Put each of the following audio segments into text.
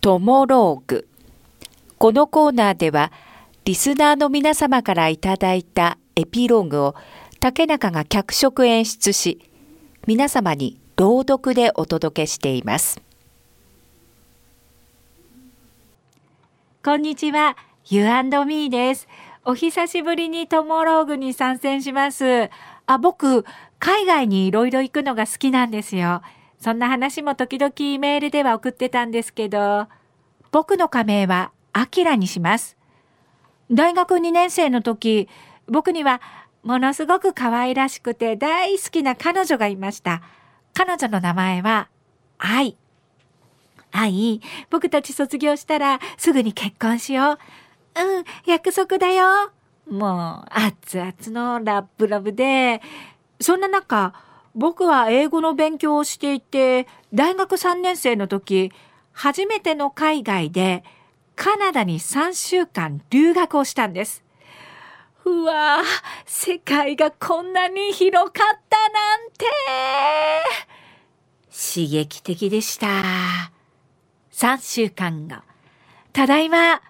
トモローグ。このコーナーでは、リスナーの皆様からいただいたエピローグを竹中が脚色演出し、皆様に朗読でお届けしています。こんにちは、You and me です。お久しぶりにトモローグに参戦します。あ、僕、海外にいろいろ行くのが好きなんですよ。そんな話も時々メールでは送ってたんですけど、僕の仮名はアキラにします。大学2年生の時、僕にはものすごく可愛らしくて大好きな彼女がいました。彼女の名前は愛。愛、僕たち卒業したらすぐに結婚しよう。うん、約束だよ。もう、熱々のラッブラブで、そんな中、僕は英語の勉強をしていて、大学3年生の時、初めての海外でカナダに3週間留学をしたんです。うわぁ世界がこんなに広かったなんて刺激的でした。3週間が。ただいま、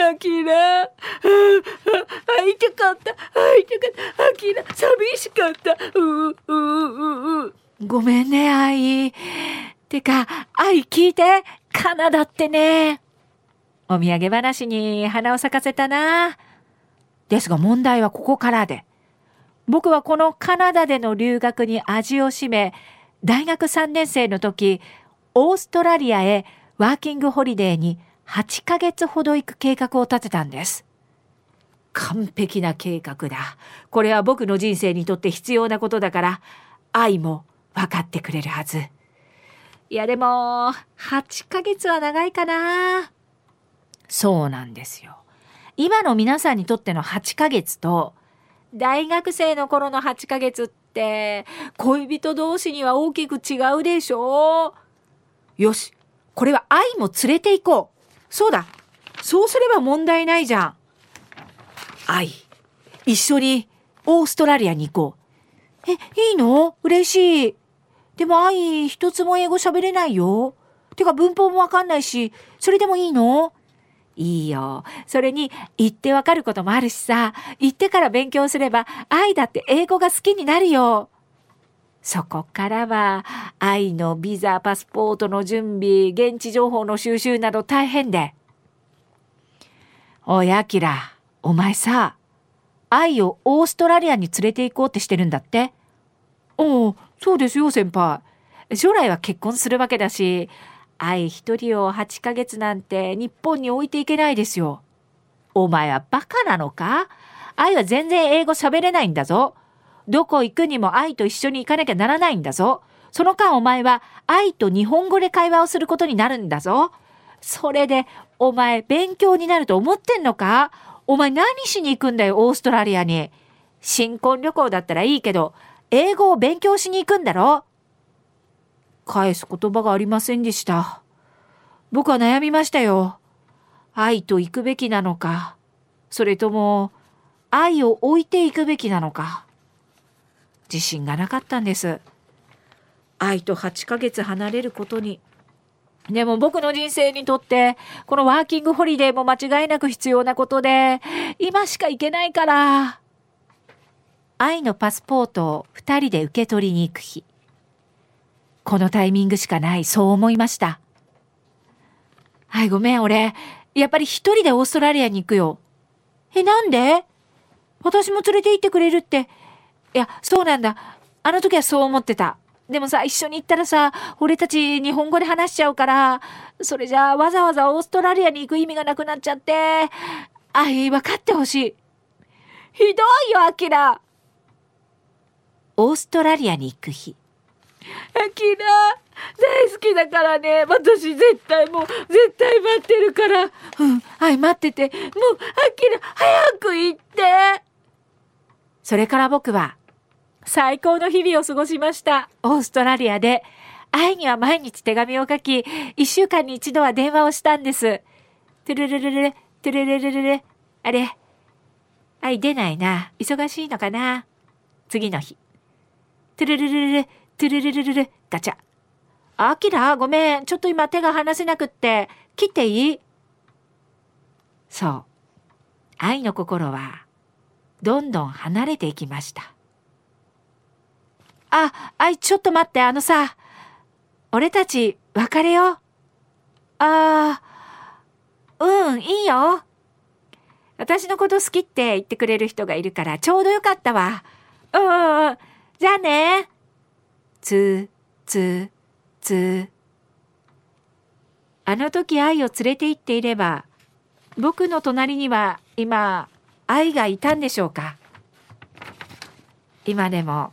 アキラ、会いたかった、会いたかった、アキラ、寂しかった、ううううごめんね、愛。てか、愛聞いて、カナダってね。お土産話に花を咲かせたな。ですが問題はここからで。僕はこのカナダでの留学に味を占め、大学3年生の時、オーストラリアへワーキングホリデーに8ヶ月ほど行く計画を立てたんです。完璧な計画だ。これは僕の人生にとって必要なことだから、愛も分かってくれるはず。いやでも、8ヶ月は長いかな。そうなんですよ。今の皆さんにとっての8ヶ月と、大学生の頃の8ヶ月って、恋人同士には大きく違うでしょよし、これは愛も連れて行こう。そうだ。そうすれば問題ないじゃん。愛、一緒にオーストラリアに行こう。え、いいの？嬉しい。でも愛、一つも英語喋れないよ。てか文法もわかんないし、それでもいいの？いいよ。それに、言ってわかることもあるしさ、言ってから勉強すれば、愛だって英語が好きになるよ。そこからは、愛のビザ、パスポートの準備、現地情報の収集など大変で。おい、アキラ、お前さ、愛をオーストラリアに連れて行こうってしてるんだって？おお、そうですよ、先輩。将来は結婚するわけだし、愛一人を8ヶ月なんて日本に置いていけないですよ。お前はバカなのか？愛は全然英語喋れないんだぞ。どこ行くにも愛と一緒に行かなきゃならないんだぞ。その間お前は愛と日本語で会話をすることになるんだぞ。それで、お前勉強になると思ってんのか？お前何しに行くんだよ、オーストラリアに。新婚旅行だったらいいけど、英語を勉強しに行くんだろ？返す言葉がありませんでした。僕は悩みましたよ。愛と行くべきなのか、それとも愛を置いていくべきなのか？自信がなかったんです。愛と8ヶ月離れることに。でも僕の人生にとって、このワーキングホリデーも間違いなく必要なことで、今しか行けないから。愛のパスポートを二人で受け取りに行く日。このタイミングしかない、そう思いました。はい、ごめん、俺。やっぱり一人でオーストラリアに行くよ。え、なんで？私も連れて行ってくれるっていや、そうなんだ。あの時はそう思ってた。でもさ、一緒に行ったらさ、俺たち日本語で話しちゃうから、それじゃあわざわざオーストラリアに行く意味がなくなっちゃって、あい、分かってほしい。ひどいよ、アキラ。オーストラリアに行く日。アキラ、大好きだからね。私絶対もう、絶対待ってるから。うん、はい、待ってて。もう、アキラ、早く行って。それから僕は、最高の日々を過ごしました。オーストラリアで。愛には毎日手紙を書き、一週間に一度は電話をしたんです。トゥルルルルル、トゥルルルルル。あれ愛出ないな。忙しいのかな次の日。トゥルルルルル、トゥルルルルル、ガチャ。あきら、ごめん。ちょっと今手が離せなくって、切っていい？そう。愛の心は、どんどん離れていきました。あ、愛、ちょっと待って、あのさ、俺たち、別れよう。ああ、うん、いいよ。私のこと好きって言ってくれる人がいるからちょうどよかったわ。うんうんうん。じゃあね。つ、つ、つ。あの時愛を連れて行っていれば、僕の隣には今、愛がいたんでしょうか今でも、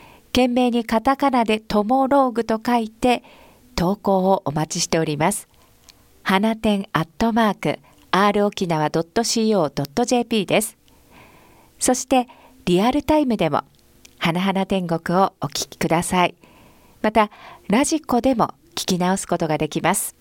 懸命にカタカナでトモローグと書いて投稿をお待ちしております。花店アットマーク r 沖縄 .co.jp です。そしてリアルタイムでも花々天国をお聞きください。またラジコでも聞き直すことができます。